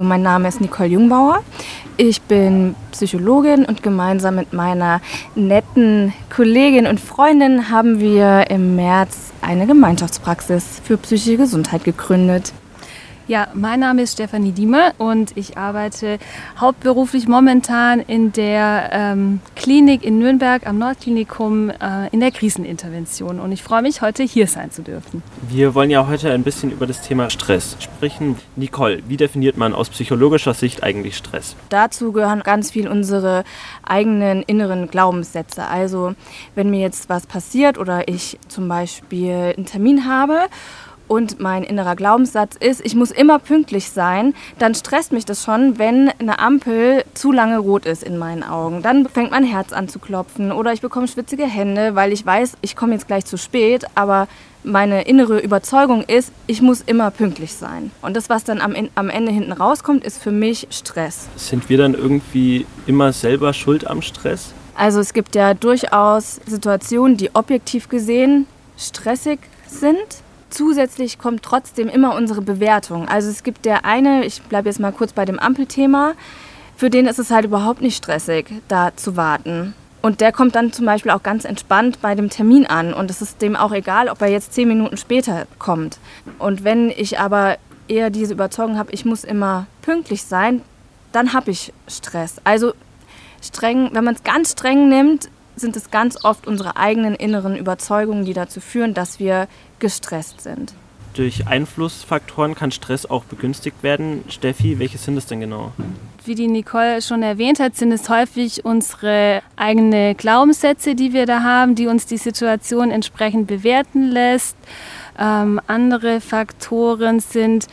Mein Name ist Nicole Jungbauer. Ich bin Psychologin und gemeinsam mit meiner netten Kollegin und Freundin haben wir im März eine Gemeinschaftspraxis für psychische Gesundheit gegründet. Ja, mein Name ist Stefanie Diemer und ich arbeite hauptberuflich momentan in der ähm, Klinik in Nürnberg am Nordklinikum äh, in der Krisenintervention und ich freue mich, heute hier sein zu dürfen. Wir wollen ja heute ein bisschen über das Thema Stress sprechen. Nicole, wie definiert man aus psychologischer Sicht eigentlich Stress? Dazu gehören ganz viel unsere eigenen inneren Glaubenssätze. Also wenn mir jetzt was passiert oder ich zum Beispiel einen Termin habe und mein innerer Glaubenssatz ist, ich muss immer pünktlich sein, dann stresst mich das schon, wenn eine Ampel zu lange rot ist in meinen Augen. Dann fängt mein Herz an zu klopfen oder ich bekomme schwitzige Hände, weil ich weiß, ich komme jetzt gleich zu spät, aber meine innere Überzeugung ist, ich muss immer pünktlich sein. Und das, was dann am, am Ende hinten rauskommt, ist für mich Stress. Sind wir dann irgendwie immer selber schuld am Stress? Also es gibt ja durchaus Situationen, die objektiv gesehen stressig sind Zusätzlich kommt trotzdem immer unsere Bewertung. Also es gibt der eine, ich bleibe jetzt mal kurz bei dem Ampelthema, für den ist es halt überhaupt nicht stressig, da zu warten. Und der kommt dann zum Beispiel auch ganz entspannt bei dem Termin an. Und es ist dem auch egal, ob er jetzt zehn Minuten später kommt. Und wenn ich aber eher diese Überzeugung habe, ich muss immer pünktlich sein, dann habe ich Stress. Also streng, wenn man es ganz streng nimmt, sind es ganz oft unsere eigenen inneren Überzeugungen, die dazu führen, dass wir gestresst sind. Durch Einflussfaktoren kann Stress auch begünstigt werden. Steffi, welche sind es denn genau? Wie die Nicole schon erwähnt hat, sind es häufig unsere eigenen Glaubenssätze, die wir da haben, die uns die Situation entsprechend bewerten lässt. Ähm, andere Faktoren sind,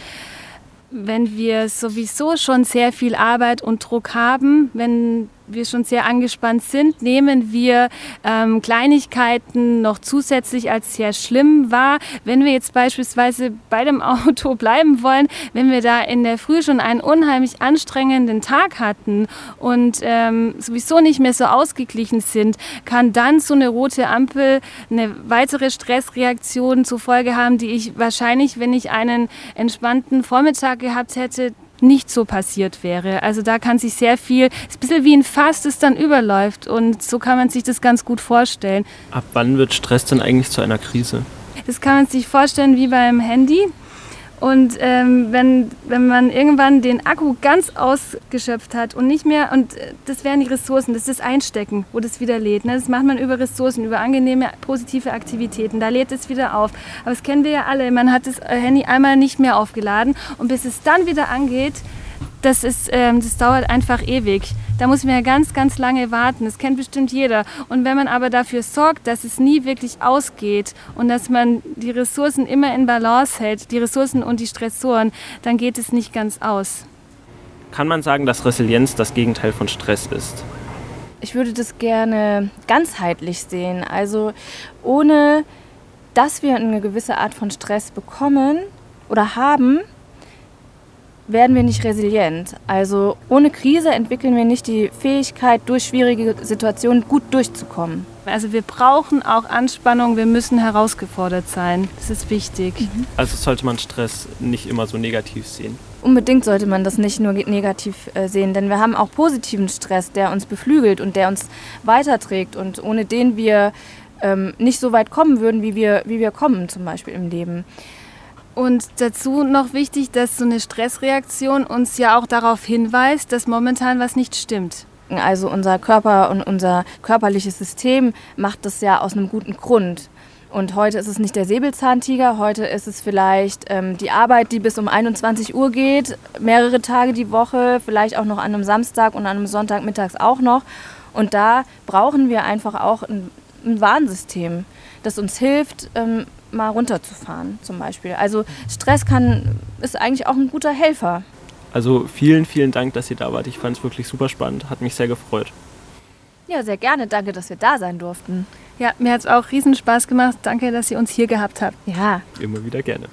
wenn wir sowieso schon sehr viel Arbeit und Druck haben, wenn wir schon sehr angespannt sind, nehmen wir ähm, Kleinigkeiten noch zusätzlich als sehr schlimm wahr. Wenn wir jetzt beispielsweise bei dem Auto bleiben wollen, wenn wir da in der Früh schon einen unheimlich anstrengenden Tag hatten und ähm, sowieso nicht mehr so ausgeglichen sind, kann dann so eine rote Ampel eine weitere Stressreaktion zur Folge haben, die ich wahrscheinlich, wenn ich einen entspannten Vormittag gehabt hätte, nicht so passiert wäre. Also da kann sich sehr viel, ist ein bisschen wie ein Fass, das dann überläuft und so kann man sich das ganz gut vorstellen. Ab wann wird Stress denn eigentlich zu einer Krise? Das kann man sich vorstellen wie beim Handy. Und ähm, wenn, wenn man irgendwann den Akku ganz ausgeschöpft hat und nicht mehr, und äh, das wären die Ressourcen, das ist das Einstecken, wo das wieder lädt. Ne? Das macht man über Ressourcen, über angenehme, positive Aktivitäten. Da lädt es wieder auf. Aber das kennen wir ja alle. Man hat das äh, Handy einmal nicht mehr aufgeladen und bis es dann wieder angeht, das, ist, ähm, das dauert einfach ewig. Da muss man ja ganz, ganz lange warten. Das kennt bestimmt jeder. Und wenn man aber dafür sorgt, dass es nie wirklich ausgeht und dass man die Ressourcen immer in Balance hält, die Ressourcen und die Stressoren, dann geht es nicht ganz aus. Kann man sagen, dass Resilienz das Gegenteil von Stress ist? Ich würde das gerne ganzheitlich sehen. Also ohne dass wir eine gewisse Art von Stress bekommen oder haben, werden wir nicht resilient. Also ohne Krise entwickeln wir nicht die Fähigkeit, durch schwierige Situationen gut durchzukommen. Also wir brauchen auch Anspannung, wir müssen herausgefordert sein. Das ist wichtig. Mhm. Also sollte man Stress nicht immer so negativ sehen. Unbedingt sollte man das nicht nur negativ äh, sehen, denn wir haben auch positiven Stress, der uns beflügelt und der uns weiterträgt und ohne den wir ähm, nicht so weit kommen würden, wie wir, wie wir kommen, zum Beispiel im Leben. Und dazu noch wichtig, dass so eine Stressreaktion uns ja auch darauf hinweist, dass momentan was nicht stimmt. Also unser Körper und unser körperliches System macht das ja aus einem guten Grund. Und heute ist es nicht der Säbelzahntiger, heute ist es vielleicht ähm, die Arbeit, die bis um 21 Uhr geht, mehrere Tage die Woche, vielleicht auch noch an einem Samstag und an einem Sonntag mittags auch noch. Und da brauchen wir einfach auch ein, ein Warnsystem, das uns hilft, ähm, mal runterzufahren zum Beispiel. Also Stress kann, ist eigentlich auch ein guter Helfer. Also vielen, vielen Dank, dass ihr da wart. Ich fand es wirklich super spannend, hat mich sehr gefreut. Ja, sehr gerne. Danke, dass wir da sein durften. Ja, mir hat es auch riesen Spaß gemacht. Danke, dass ihr uns hier gehabt habt. Ja. Immer wieder gerne.